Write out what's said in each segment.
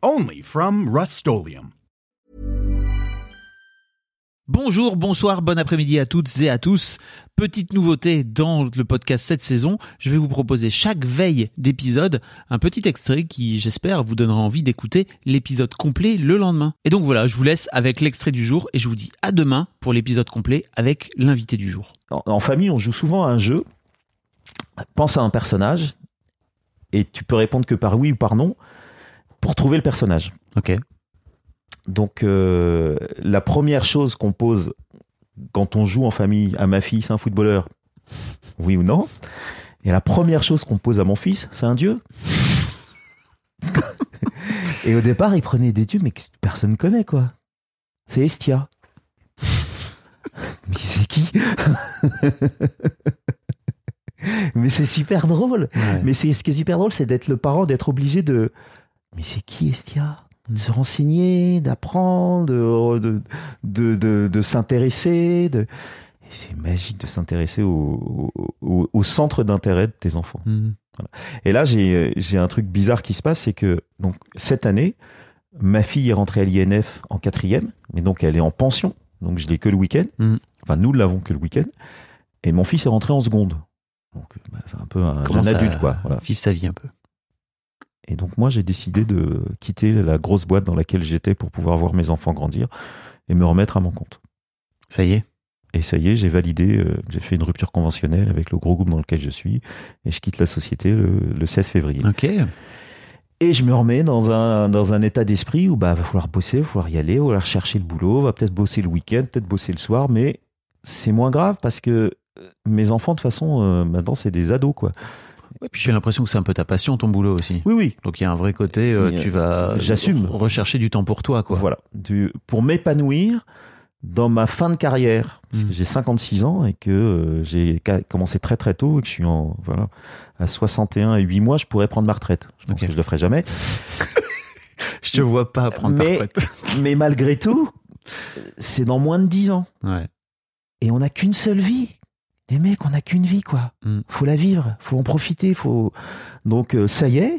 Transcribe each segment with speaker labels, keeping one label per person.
Speaker 1: Only from Rust
Speaker 2: Bonjour, bonsoir, bon après-midi à toutes et à tous. Petite nouveauté dans le podcast cette saison, je vais vous proposer chaque veille d'épisode un petit extrait qui, j'espère, vous donnera envie d'écouter l'épisode complet le lendemain. Et donc voilà, je vous laisse avec l'extrait du jour et je vous dis à demain pour l'épisode complet avec l'invité du jour.
Speaker 3: En, en famille, on joue souvent à un jeu. Pense à un personnage et tu peux répondre que par oui ou par non pour trouver le personnage.
Speaker 2: Ok.
Speaker 3: Donc euh, la première chose qu'on pose quand on joue en famille à ma fille, c'est un footballeur, oui ou non? Et la première chose qu'on pose à mon fils, c'est un dieu. Et au départ, il prenait des dieux, mais que personne connaît quoi. C'est Estia. mais c'est qui? Mais c'est super drôle.
Speaker 2: Ouais.
Speaker 3: Mais c'est ce qui est super drôle, c'est d'être le parent, d'être obligé de. Mais c'est qui Estia? De se renseigner, d'apprendre, de, de, de, de- s'intéresser. De... C'est magique de s'intéresser au, au, au centre d'intérêt de tes enfants.
Speaker 2: Mhm.
Speaker 3: Et là, j'ai un truc bizarre qui se passe, c'est que donc cette année, ma fille est rentrée à l'INF en quatrième, mais donc elle est en pension, donc je l'ai que le week-end.
Speaker 2: Mhm.
Speaker 3: Enfin, nous ne l'avons que le week-end. Et mon fils est rentré en seconde. Donc, bah, c'est un peu un jeune adulte, quoi. Voilà.
Speaker 2: Vivre sa vie un peu.
Speaker 3: Et donc moi, j'ai décidé de quitter la grosse boîte dans laquelle j'étais pour pouvoir voir mes enfants grandir et me remettre à mon compte.
Speaker 2: Ça y est.
Speaker 3: Et ça y est, j'ai validé, euh, j'ai fait une rupture conventionnelle avec le gros groupe dans lequel je suis et je quitte la société le, le 16 février.
Speaker 2: Ok.
Speaker 3: Et je me remets dans un, dans un état d'esprit où bah va falloir bosser, va falloir y aller, va falloir chercher le boulot, va peut-être bosser le week-end, peut-être bosser le soir, mais c'est moins grave parce que euh, mes enfants, de toute façon, euh, maintenant, c'est des ados, quoi.
Speaker 2: Ouais, puis j'ai l'impression que c'est un peu ta passion, ton boulot aussi.
Speaker 3: Oui, oui.
Speaker 2: Donc il y a un vrai côté, euh, tu vas
Speaker 3: j'assume.
Speaker 2: re- rechercher du temps pour toi, quoi.
Speaker 3: Voilà. Du, pour m'épanouir dans ma fin de carrière, parce que
Speaker 2: Mm.
Speaker 3: j'ai 56 ans et que euh, j'ai commencé très très tôt et que je suis en, voilà, à 61 et 8 mois, je pourrais prendre ma retraite. Je pense que je le ferai jamais.
Speaker 2: Je te vois pas prendre ta
Speaker 3: Mais-
Speaker 2: retraite.
Speaker 3: Mais malgré tout, c'est dans moins de 10 ans.
Speaker 2: Ouais.
Speaker 3: Et on n'a qu'une seule vie. Les mecs, on n'a qu'une vie, quoi.
Speaker 2: Mm.
Speaker 3: Faut la vivre, faut en profiter, faut. Donc euh, ça y est,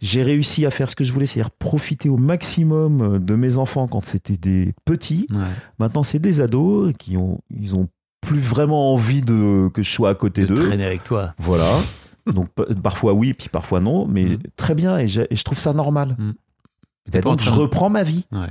Speaker 3: j'ai réussi à faire ce que je voulais, c'est-à-dire profiter au maximum euh, de mes enfants quand c'était des petits.
Speaker 2: Ouais.
Speaker 3: Maintenant, c'est des ados qui ont, ils ont plus vraiment envie de que je sois à côté
Speaker 2: De
Speaker 3: d'eux.
Speaker 2: traîner avec toi.
Speaker 3: Voilà. Donc pa- parfois oui, puis parfois non, mais
Speaker 2: Mm.
Speaker 3: très bien et, je trouve ça normal.
Speaker 2: Mm.
Speaker 3: Et donc je reprends ma vie.
Speaker 2: Ouais.